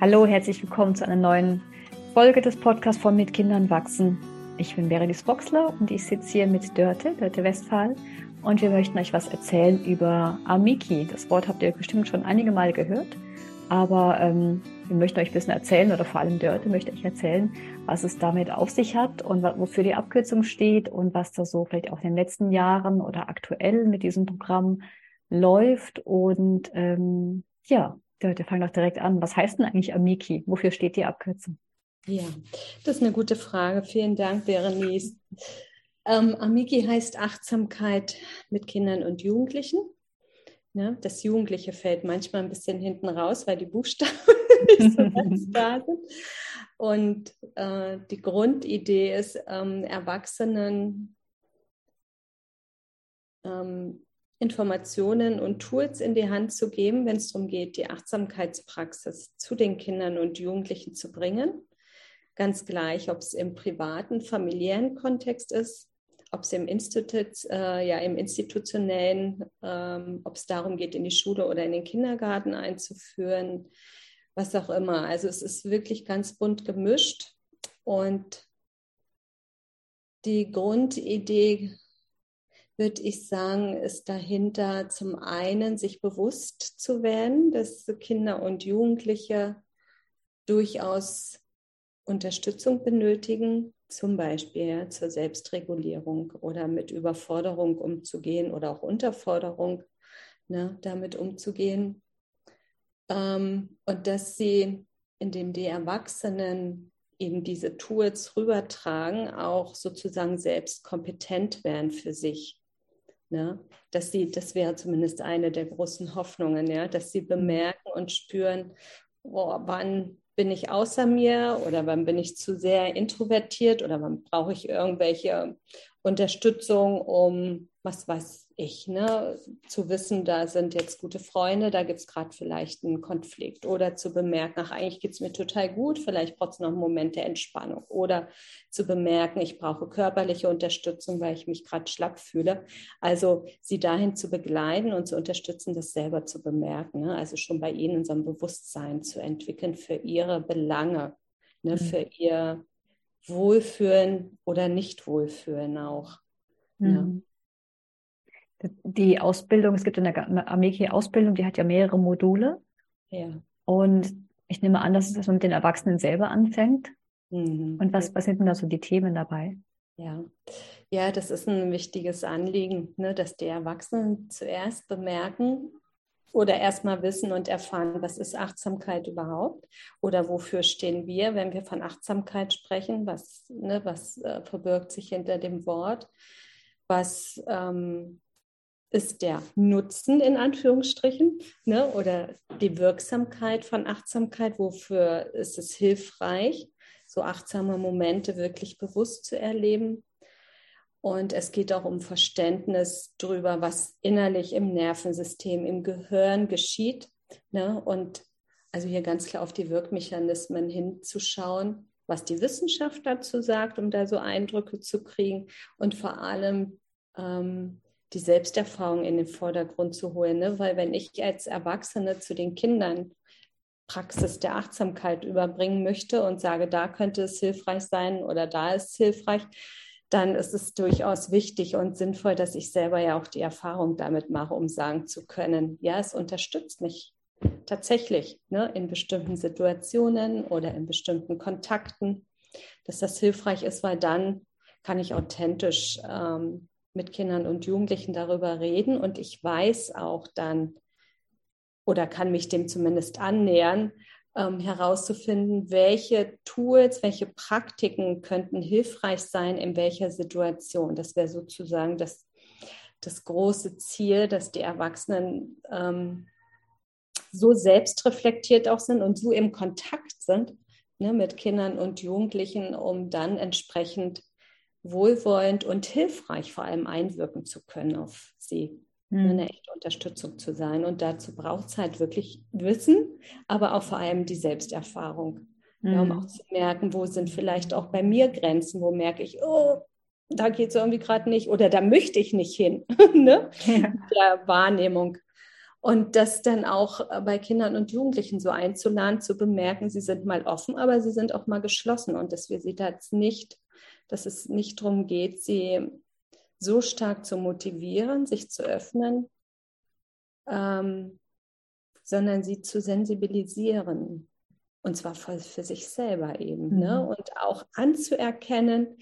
Hallo, herzlich willkommen zu einer neuen Folge des Podcasts von Mit Kindern wachsen. Ich bin Berenice Boxler und ich sitze hier mit Dörte, Dörte Westphal und wir möchten euch was erzählen über Amiki. Das Wort habt ihr bestimmt schon einige Mal gehört, aber ähm, wir möchten euch ein bisschen erzählen oder vor allem Dörte möchte euch erzählen, was es damit auf sich hat und wofür die Abkürzung steht und was da so vielleicht auch in den letzten Jahren oder aktuell mit diesem Programm läuft und ähm, ja, wir fangen doch direkt an. Was heißt denn eigentlich Amiki? Wofür steht die Abkürzung? Ja, das ist eine gute Frage. Vielen Dank, Berenice. Ähm, Amiki heißt Achtsamkeit mit Kindern und Jugendlichen. Ja, das Jugendliche fällt manchmal ein bisschen hinten raus, weil die Buchstaben nicht so ganz da sind. Und äh, die Grundidee ist, ähm, Erwachsenen ähm, Informationen und Tools in die Hand zu geben, wenn es darum geht, die Achtsamkeitspraxis zu den Kindern und Jugendlichen zu bringen. Ganz gleich, ob es im privaten, familiären Kontext ist, ob es im, Institut, äh, ja, im institutionellen, ähm, ob es darum geht, in die Schule oder in den Kindergarten einzuführen, was auch immer. Also es ist wirklich ganz bunt gemischt und die Grundidee würde ich sagen, ist dahinter zum einen, sich bewusst zu werden, dass Kinder und Jugendliche durchaus Unterstützung benötigen, zum Beispiel zur Selbstregulierung oder mit Überforderung umzugehen oder auch Unterforderung ne, damit umzugehen. Ähm, und dass sie, indem die Erwachsenen eben diese Tools rübertragen, auch sozusagen selbst kompetent werden für sich Ne? Dass sie, das wäre zumindest eine der großen Hoffnungen, ja, dass sie bemerken und spüren, oh, wann bin ich außer mir oder wann bin ich zu sehr introvertiert oder wann brauche ich irgendwelche Unterstützung, um was weiß ich, ne? zu wissen, da sind jetzt gute Freunde, da gibt es gerade vielleicht einen Konflikt oder zu bemerken, ach, eigentlich geht es mir total gut, vielleicht braucht es noch einen Moment der Entspannung oder zu bemerken, ich brauche körperliche Unterstützung, weil ich mich gerade schlapp fühle. Also sie dahin zu begleiten und zu unterstützen, das selber zu bemerken, ne? also schon bei ihnen so ein Bewusstsein zu entwickeln für ihre Belange, ne? Mhm. für ihr Wohlfühlen oder Nicht-Wohlfühlen auch. Mhm. Ja. Die Ausbildung, es gibt eine Ameki-Ausbildung, die hat ja mehrere Module. Ja. Und ich nehme an, dass es mit den Erwachsenen selber anfängt. Mhm. Und was, was sind denn da so die Themen dabei? Ja, ja, das ist ein wichtiges Anliegen, ne, dass die Erwachsenen zuerst bemerken, oder erstmal wissen und erfahren, was ist Achtsamkeit überhaupt oder wofür stehen wir, wenn wir von Achtsamkeit sprechen, was, ne, was äh, verbirgt sich hinter dem Wort, was ähm, ist der Nutzen in Anführungsstrichen ne, oder die Wirksamkeit von Achtsamkeit, wofür ist es hilfreich, so achtsame Momente wirklich bewusst zu erleben und es geht auch um Verständnis darüber, was innerlich im Nervensystem, im Gehirn geschieht. Ne? Und also hier ganz klar auf die Wirkmechanismen hinzuschauen, was die Wissenschaft dazu sagt, um da so Eindrücke zu kriegen und vor allem ähm, die Selbsterfahrung in den Vordergrund zu holen. Ne? Weil wenn ich als Erwachsene zu den Kindern Praxis der Achtsamkeit überbringen möchte und sage, da könnte es hilfreich sein oder da ist es hilfreich, dann ist es durchaus wichtig und sinnvoll, dass ich selber ja auch die Erfahrung damit mache, um sagen zu können, ja, es unterstützt mich tatsächlich ne, in bestimmten Situationen oder in bestimmten Kontakten, dass das hilfreich ist, weil dann kann ich authentisch ähm, mit Kindern und Jugendlichen darüber reden und ich weiß auch dann oder kann mich dem zumindest annähern, ähm, herauszufinden, welche Tools, welche Praktiken könnten hilfreich sein, in welcher Situation. Das wäre sozusagen das, das große Ziel, dass die Erwachsenen ähm, so selbstreflektiert auch sind und so im Kontakt sind ne, mit Kindern und Jugendlichen, um dann entsprechend wohlwollend und hilfreich vor allem einwirken zu können auf sie mhm. eine echte Unterstützung zu sein. Und dazu braucht es halt wirklich Wissen, aber auch vor allem die Selbsterfahrung. Mhm. Ja, um hm. auch zu merken, wo sind vielleicht auch bei mir Grenzen, wo merke ich, oh, da geht es irgendwie gerade nicht oder da möchte ich nicht hin, ne? Ja. der Wahrnehmung. Und das dann auch bei Kindern und Jugendlichen so einzuladen, zu bemerken, sie sind mal offen, aber sie sind auch mal geschlossen und dass wir sie da jetzt nicht, dass es nicht darum geht, sie so stark zu motivieren, sich zu öffnen, ähm, sondern sie zu sensibilisieren. Und zwar für, für sich selber eben. Ne? Mhm. Ne? Und auch anzuerkennen,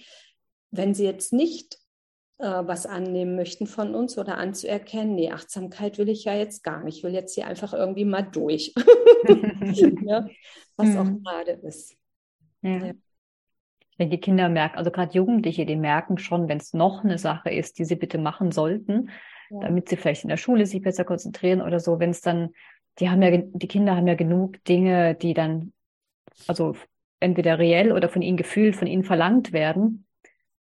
wenn sie jetzt nicht äh, was annehmen möchten von uns oder anzuerkennen, nee, Achtsamkeit will ich ja jetzt gar nicht. Ich will jetzt hier einfach irgendwie mal durch. ja? Was mhm. auch gerade ist. Ja. ja. Wenn die Kinder merken, also gerade Jugendliche, die merken schon, wenn es noch eine Sache ist, die sie bitte machen sollten, ja. damit sie vielleicht in der Schule sich besser konzentrieren oder so, wenn es dann die haben ja, die Kinder haben ja genug Dinge, die dann, also entweder reell oder von ihnen gefühlt, von ihnen verlangt werden.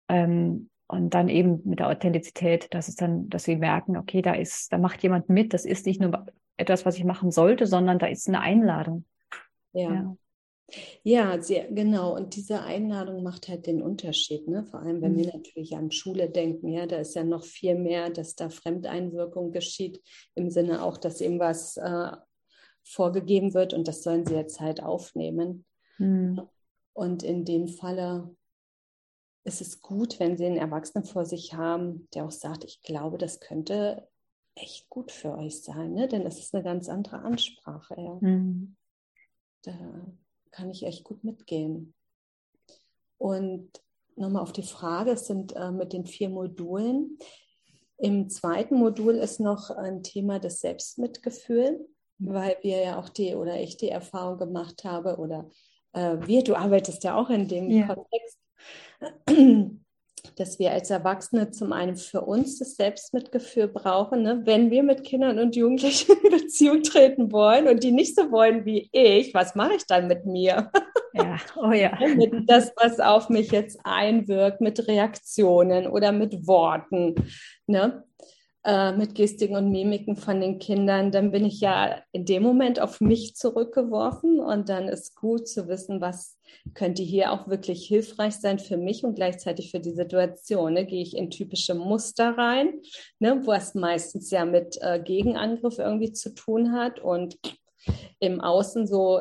Ähm, und dann eben mit der Authentizität, dass es dann, dass sie merken, okay, da ist, da macht jemand mit, das ist nicht nur etwas, was ich machen sollte, sondern da ist eine Einladung. ja. ja. Ja, sehr, genau. Und diese Einladung macht halt den Unterschied. Ne? Vor allem, wenn mhm. wir natürlich an Schule denken, ja, da ist ja noch viel mehr, dass da Fremdeinwirkung geschieht, im Sinne auch, dass eben was äh, vorgegeben wird und das sollen sie jetzt halt aufnehmen. Mhm. Und in dem Falle ist es gut, wenn sie einen Erwachsenen vor sich haben, der auch sagt, ich glaube, das könnte echt gut für euch sein, ne? denn es ist eine ganz andere Ansprache. Ja. Mhm. Da, kann ich echt gut mitgehen. Und nochmal auf die Frage, es sind äh, mit den vier Modulen. Im zweiten Modul ist noch ein Thema des Selbstmitgefühl, mhm. weil wir ja auch die oder ich die Erfahrung gemacht habe oder äh, wir, du arbeitest ja auch in dem ja. Kontext, dass wir als Erwachsene zum einen für uns das Selbstmitgefühl brauchen, ne? wenn wir mit Kindern und Jugendlichen in Beziehung treten wollen und die nicht so wollen wie ich, was mache ich dann mit mir? Ja, oh ja. mit das, was auf mich jetzt einwirkt, mit Reaktionen oder mit Worten. Ne? Äh, mit Gestiken und Mimiken von den Kindern, dann bin ich ja in dem Moment auf mich zurückgeworfen und dann ist gut zu wissen, was könnte hier auch wirklich hilfreich sein für mich und gleichzeitig für die Situation. Ne? Gehe ich in typische Muster rein, ne? was meistens ja mit äh, Gegenangriff irgendwie zu tun hat und im Außen so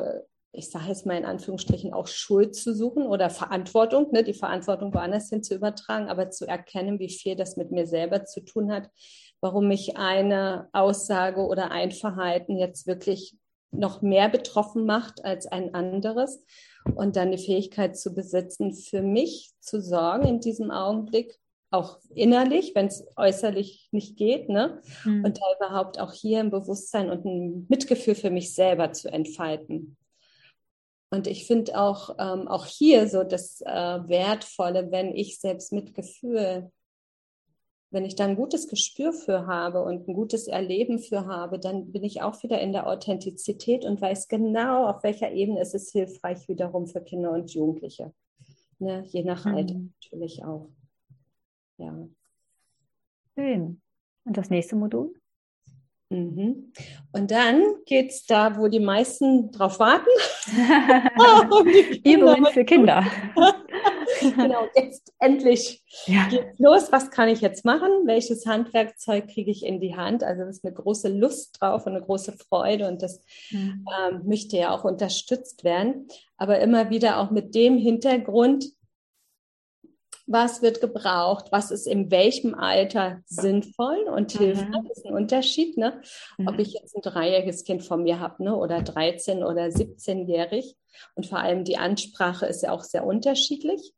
ich sage jetzt mal in Anführungsstrichen, auch Schuld zu suchen oder Verantwortung, ne, die Verantwortung woanders hin zu übertragen, aber zu erkennen, wie viel das mit mir selber zu tun hat, warum mich eine Aussage oder ein Verhalten jetzt wirklich noch mehr betroffen macht als ein anderes und dann die Fähigkeit zu besitzen, für mich zu sorgen in diesem Augenblick, auch innerlich, wenn es äußerlich nicht geht, ne? Mhm. Und da überhaupt auch hier ein Bewusstsein und ein Mitgefühl für mich selber zu entfalten. Und ich finde auch, ähm, auch hier so das äh, Wertvolle, wenn ich selbst Mitgefühl wenn ich da ein gutes Gespür für habe und ein gutes Erleben für habe, dann bin ich auch wieder in der Authentizität und weiß genau, auf welcher Ebene ist es hilfreich wiederum für Kinder und Jugendliche. Ne? Je nach mhm. Alter natürlich auch. Ja. Schön. Und das nächste Modul? Mhm. Und dann geht es da, wo die meisten drauf warten. Übungen für Kinder. genau, jetzt endlich ja. geht's los. Was kann ich jetzt machen? Welches Handwerkzeug kriege ich in die Hand? Also das ist eine große Lust drauf und eine große Freude und das mhm. ähm, möchte ja auch unterstützt werden. Aber immer wieder auch mit dem Hintergrund, was wird gebraucht, was ist in welchem Alter sinnvoll und mhm. hilfreich. Das ist ein Unterschied, ne? Mhm. ob ich jetzt ein dreijähriges Kind von mir habe ne? oder 13 oder 17-jährig. Und vor allem die Ansprache ist ja auch sehr unterschiedlich.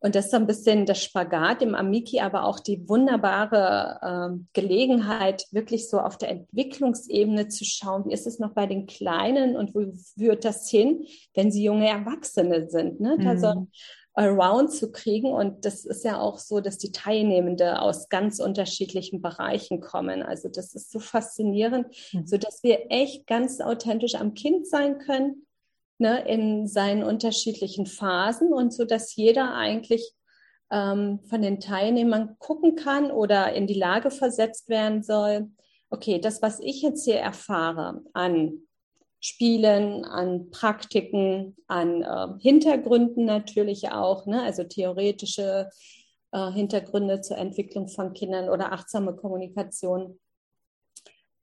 Und das ist so ein bisschen das Spagat im Amiki, aber auch die wunderbare äh, Gelegenheit, wirklich so auf der Entwicklungsebene zu schauen, wie ist es noch bei den Kleinen und wo führt das hin, wenn sie junge Erwachsene sind. Ne? Mhm. Also Around zu kriegen. Und das ist ja auch so, dass die Teilnehmende aus ganz unterschiedlichen Bereichen kommen. Also das ist so faszinierend, mhm. so dass wir echt ganz authentisch am Kind sein können, ne, in seinen unterschiedlichen Phasen und so, dass jeder eigentlich ähm, von den Teilnehmern gucken kann oder in die Lage versetzt werden soll. Okay, das, was ich jetzt hier erfahre an Spielen, an Praktiken, an äh, Hintergründen natürlich auch, ne? also theoretische äh, Hintergründe zur Entwicklung von Kindern oder achtsame Kommunikation.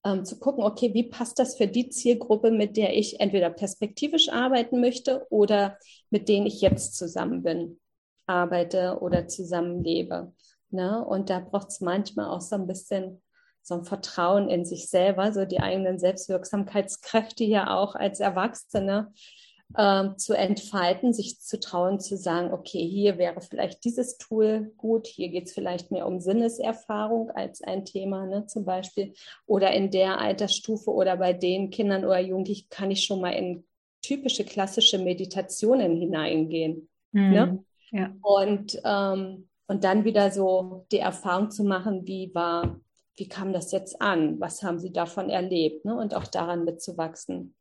Ähm, zu gucken, okay, wie passt das für die Zielgruppe, mit der ich entweder perspektivisch arbeiten möchte oder mit denen ich jetzt zusammen bin, arbeite oder zusammenlebe. Ne? Und da braucht es manchmal auch so ein bisschen so ein Vertrauen in sich selber, so die eigenen Selbstwirksamkeitskräfte ja auch als Erwachsene ähm, zu entfalten, sich zu trauen, zu sagen, okay, hier wäre vielleicht dieses Tool gut, hier geht es vielleicht mehr um Sinneserfahrung als ein Thema ne, zum Beispiel. Oder in der Altersstufe oder bei den Kindern oder Jugendlichen kann ich schon mal in typische klassische Meditationen hineingehen. Mhm. Ne? Ja. Und, ähm, und dann wieder so die Erfahrung zu machen, wie war, wie kam das jetzt an? Was haben sie davon erlebt? Ne? Und auch daran mitzuwachsen.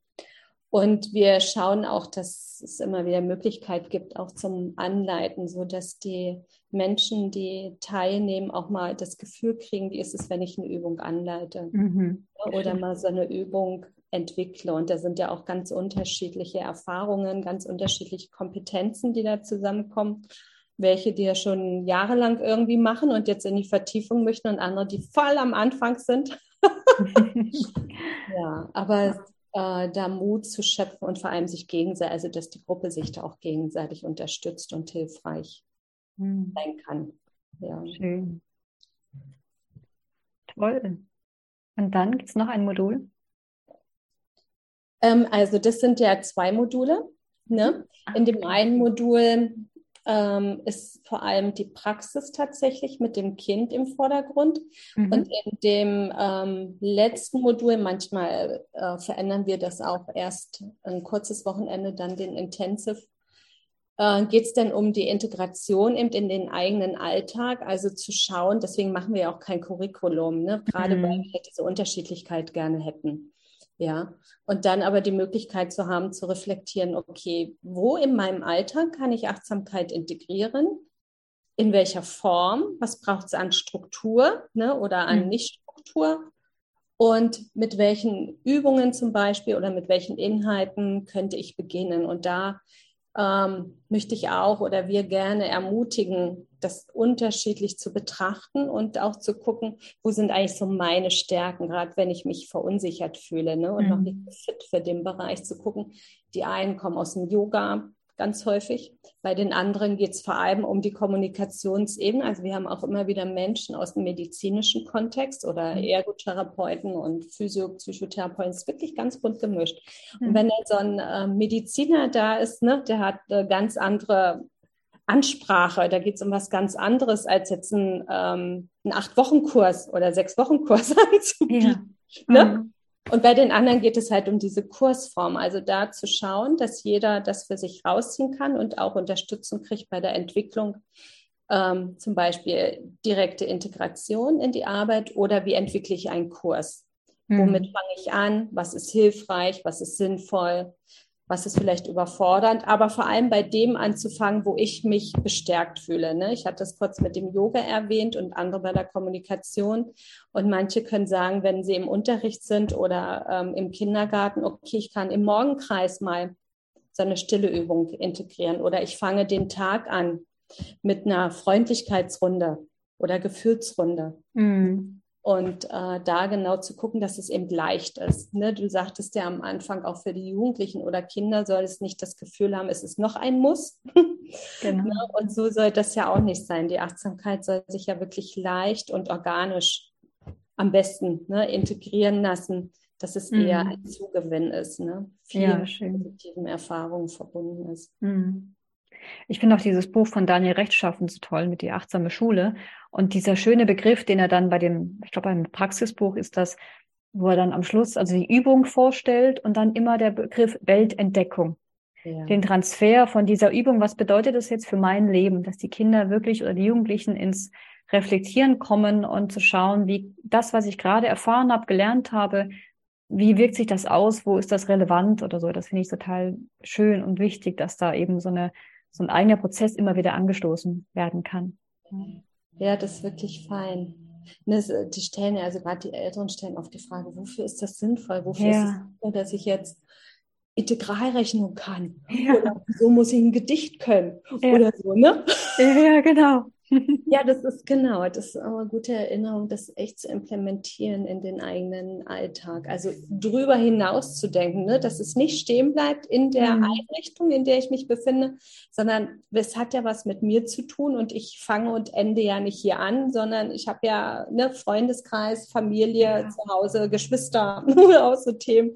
Und wir schauen auch, dass es immer wieder Möglichkeit gibt, auch zum Anleiten, so dass die Menschen, die teilnehmen, auch mal das Gefühl kriegen, wie ist es, wenn ich eine Übung anleite mhm. oder mal so eine Übung entwickle. Und da sind ja auch ganz unterschiedliche Erfahrungen, ganz unterschiedliche Kompetenzen, die da zusammenkommen. Welche, die ja schon jahrelang irgendwie machen und jetzt in die Vertiefung möchten und andere, die voll am Anfang sind. ja, aber äh, da Mut zu schöpfen und vor allem sich gegenseitig, also dass die Gruppe sich da auch gegenseitig unterstützt und hilfreich hm. sein kann. Ja. Schön. Toll. Und dann gibt es noch ein Modul? Ähm, also das sind ja zwei Module. Ne? In dem einen Modul ähm, ist vor allem die Praxis tatsächlich mit dem Kind im Vordergrund. Mhm. Und in dem ähm, letzten Modul, manchmal äh, verändern wir das auch erst ein kurzes Wochenende, dann den Intensive, äh, geht es denn um die Integration eben in den eigenen Alltag, also zu schauen, deswegen machen wir auch kein Curriculum, ne? gerade mhm. weil wir diese Unterschiedlichkeit gerne hätten. Ja, und dann aber die Möglichkeit zu haben, zu reflektieren, okay, wo in meinem Alltag kann ich Achtsamkeit integrieren? In welcher Form? Was braucht es an Struktur ne, oder an mhm. Nichtstruktur? Und mit welchen Übungen zum Beispiel oder mit welchen Inhalten könnte ich beginnen? Und da ähm, möchte ich auch oder wir gerne ermutigen, das unterschiedlich zu betrachten und auch zu gucken, wo sind eigentlich so meine Stärken, gerade wenn ich mich verunsichert fühle ne, und mhm. noch nicht fit für den Bereich zu gucken. Die einen kommen aus dem Yoga, ganz häufig. Bei den anderen geht es vor allem um die Kommunikationsebene. Also wir haben auch immer wieder Menschen aus dem medizinischen Kontext oder mhm. Ergotherapeuten und Physio-Psychotherapeuten. Es ist wirklich ganz bunt gemischt. Mhm. Und wenn dann so ein äh, Mediziner da ist, ne, der hat eine ganz andere Ansprache. Da geht es um was ganz anderes, als jetzt ein, ähm, einen Acht-Wochen-Kurs oder Sechs-Wochen-Kurs anzubieten. Ja. Ne? Mhm. Und bei den anderen geht es halt um diese Kursform, also da zu schauen, dass jeder das für sich rausziehen kann und auch Unterstützung kriegt bei der Entwicklung, ähm, zum Beispiel direkte Integration in die Arbeit oder wie entwickle ich einen Kurs? Mhm. Womit fange ich an? Was ist hilfreich? Was ist sinnvoll? Was ist vielleicht überfordernd, aber vor allem bei dem anzufangen, wo ich mich bestärkt fühle. Ne? Ich hatte das kurz mit dem Yoga erwähnt und andere bei der Kommunikation. Und manche können sagen, wenn sie im Unterricht sind oder ähm, im Kindergarten, okay, ich kann im Morgenkreis mal so eine stille Übung integrieren oder ich fange den Tag an mit einer Freundlichkeitsrunde oder Gefühlsrunde. Mhm. Und äh, da genau zu gucken, dass es eben leicht ist. Ne? Du sagtest ja am Anfang, auch für die Jugendlichen oder Kinder soll es nicht das Gefühl haben, es ist noch ein Muss. Genau. ne? Und so soll das ja auch nicht sein. Die Achtsamkeit soll sich ja wirklich leicht und organisch am besten ne, integrieren lassen, dass es mhm. eher ein Zugewinn ist, ne? viel ja, positiven Erfahrungen verbunden ist. Mhm. Ich finde auch dieses Buch von Daniel Rechtschaffen so toll mit die achtsame Schule. Und dieser schöne Begriff, den er dann bei dem, ich glaube, beim Praxisbuch ist das, wo er dann am Schluss also die Übung vorstellt und dann immer der Begriff Weltentdeckung. Ja. Den Transfer von dieser Übung, was bedeutet das jetzt für mein Leben, dass die Kinder wirklich oder die Jugendlichen ins Reflektieren kommen und zu schauen, wie das, was ich gerade erfahren habe, gelernt habe, wie wirkt sich das aus, wo ist das relevant oder so. Das finde ich total schön und wichtig, dass da eben so eine so ein eigener Prozess immer wieder angestoßen werden kann. Ja, das ist wirklich fein. Das, die stellen, also gerade die Älteren stellen oft die Frage, wofür ist das sinnvoll? Wofür ja. ist es sinnvoll, dass ich jetzt Integralrechnung kann? Ja. Oder so muss ich ein Gedicht können? Ja. Oder so, ne? Ja, genau. Ja, das ist genau, das ist eine gute Erinnerung, das echt zu implementieren in den eigenen Alltag. Also drüber hinaus zu denken, ne? dass es nicht stehen bleibt in der mhm. Einrichtung, in der ich mich befinde, sondern es hat ja was mit mir zu tun und ich fange und ende ja nicht hier an, sondern ich habe ja ne, Freundeskreis, Familie, ja. zu Hause, Geschwister, auch so Themen.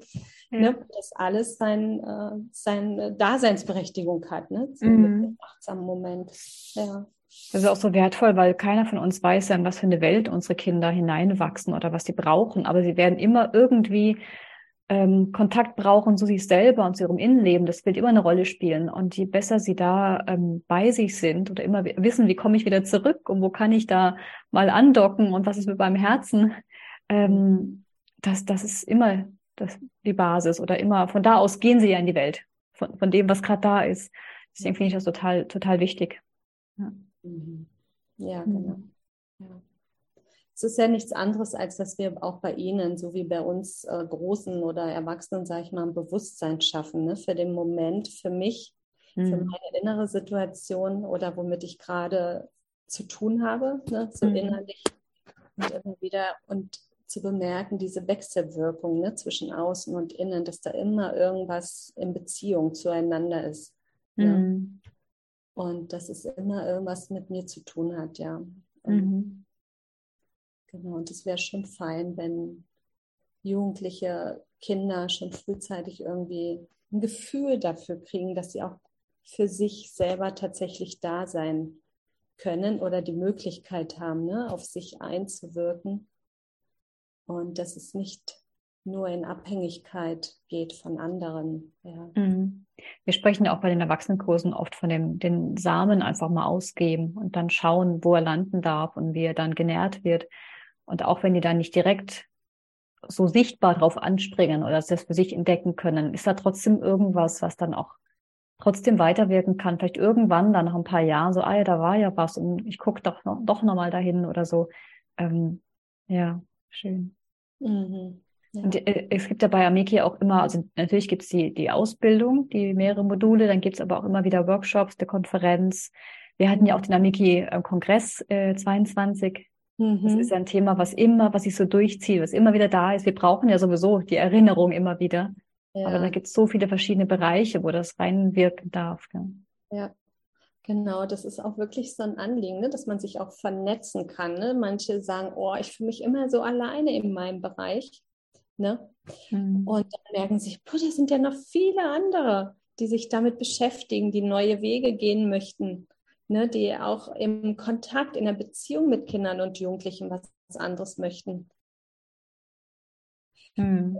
Ja. Ne, dass alles sein, äh, seine Daseinsberechtigung hat, ne? So mhm. achtsamen Moment. Ja. Das ist auch so wertvoll, weil keiner von uns weiß in was für eine Welt unsere Kinder hineinwachsen oder was sie brauchen. Aber sie werden immer irgendwie ähm, Kontakt brauchen zu sich selber und zu ihrem Innenleben. Das wird immer eine Rolle spielen. Und je besser sie da ähm, bei sich sind oder immer wissen, wie komme ich wieder zurück und wo kann ich da mal andocken und was ist mit meinem Herzen, ähm, das, das ist immer das, die Basis oder immer von da aus gehen sie ja in die Welt, von, von dem, was gerade da ist. Deswegen finde ich das total, total wichtig. Ja. Mhm. Ja, mhm. genau. Ja. Es ist ja nichts anderes, als dass wir auch bei Ihnen, so wie bei uns äh, Großen oder Erwachsenen, sage ich mal, ein Bewusstsein schaffen ne? für den Moment, für mich, mhm. für meine innere Situation oder womit ich gerade zu tun habe, ne? so mhm. innerlich und immer wieder und zu bemerken, diese Wechselwirkung ne? zwischen außen und innen, dass da immer irgendwas in Beziehung zueinander ist. Mhm. Und dass es immer irgendwas mit mir zu tun hat, ja. Mhm. Genau, und es wäre schon fein, wenn Jugendliche, Kinder schon frühzeitig irgendwie ein Gefühl dafür kriegen, dass sie auch für sich selber tatsächlich da sein können oder die Möglichkeit haben, ne, auf sich einzuwirken. Und dass es nicht nur in Abhängigkeit geht von anderen. Ja. Mhm. Wir sprechen ja auch bei den Erwachsenenkursen oft von dem, den Samen einfach mal ausgeben und dann schauen, wo er landen darf und wie er dann genährt wird. Und auch wenn die dann nicht direkt so sichtbar drauf anspringen oder das für sich entdecken können, ist da trotzdem irgendwas, was dann auch trotzdem weiterwirken kann. Vielleicht irgendwann dann nach ein paar Jahren so, ah ja, da war ja was und ich gucke doch noch, doch nochmal dahin oder so. Ähm, ja, schön. Mhm. Ja. Und äh, es gibt ja bei Ameki auch immer, also natürlich gibt es die, die Ausbildung, die mehrere Module, dann gibt es aber auch immer wieder Workshops, der Konferenz. Wir hatten ja auch den Ameki-Kongress äh, 22. Mhm. Das ist ja ein Thema, was immer, was sich so durchzieht, was immer wieder da ist. Wir brauchen ja sowieso die Erinnerung immer wieder. Ja. Aber da gibt es so viele verschiedene Bereiche, wo das reinwirken darf. Ja. ja. Genau, das ist auch wirklich so ein Anliegen, ne? dass man sich auch vernetzen kann. Ne? Manche sagen, oh, ich fühle mich immer so alleine in meinem Bereich. Ne? Mhm. Und dann merken sich, boah, da sind ja noch viele andere, die sich damit beschäftigen, die neue Wege gehen möchten, ne? die auch im Kontakt, in der Beziehung mit Kindern und Jugendlichen was anderes möchten. Mhm.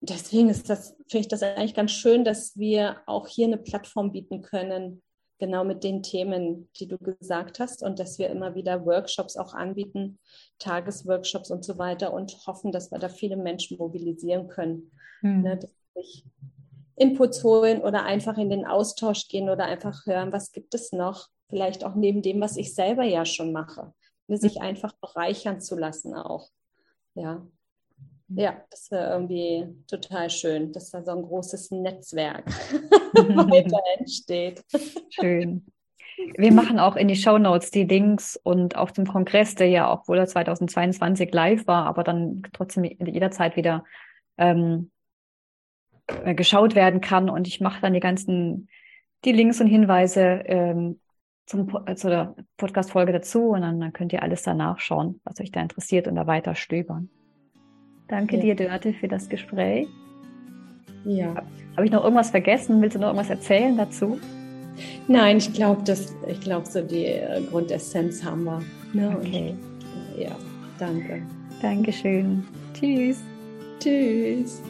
Deswegen ist das, finde ich das eigentlich ganz schön, dass wir auch hier eine Plattform bieten können, genau mit den Themen, die du gesagt hast und dass wir immer wieder Workshops auch anbieten, Tagesworkshops und so weiter und hoffen, dass wir da viele Menschen mobilisieren können, mhm. ne, dass sich Inputs holen oder einfach in den Austausch gehen oder einfach hören, was gibt es noch, vielleicht auch neben dem, was ich selber ja schon mache, ne, sich hm. einfach bereichern zu lassen auch. Ja. Ja, das wäre irgendwie total schön, dass da so ein großes Netzwerk weiter entsteht. Schön. Wir machen auch in die Show Notes die Links und auf dem Kongress, der ja, obwohl er 2022 live war, aber dann trotzdem jederzeit wieder ähm, äh, geschaut werden kann. Und ich mache dann die ganzen, die Links und Hinweise ähm, zum, äh, zu der Podcast-Folge dazu und dann, dann könnt ihr alles da nachschauen, was euch da interessiert und da weiter stöbern. Danke ja. dir, Dörte, für das Gespräch. Ja. Habe ich noch irgendwas vergessen? Willst du noch irgendwas erzählen dazu? Nein, ich glaube, ich glaube, so die äh, Grundessenz haben wir. Ne? Okay. Und, ja, danke. Dankeschön. Tschüss. Tschüss.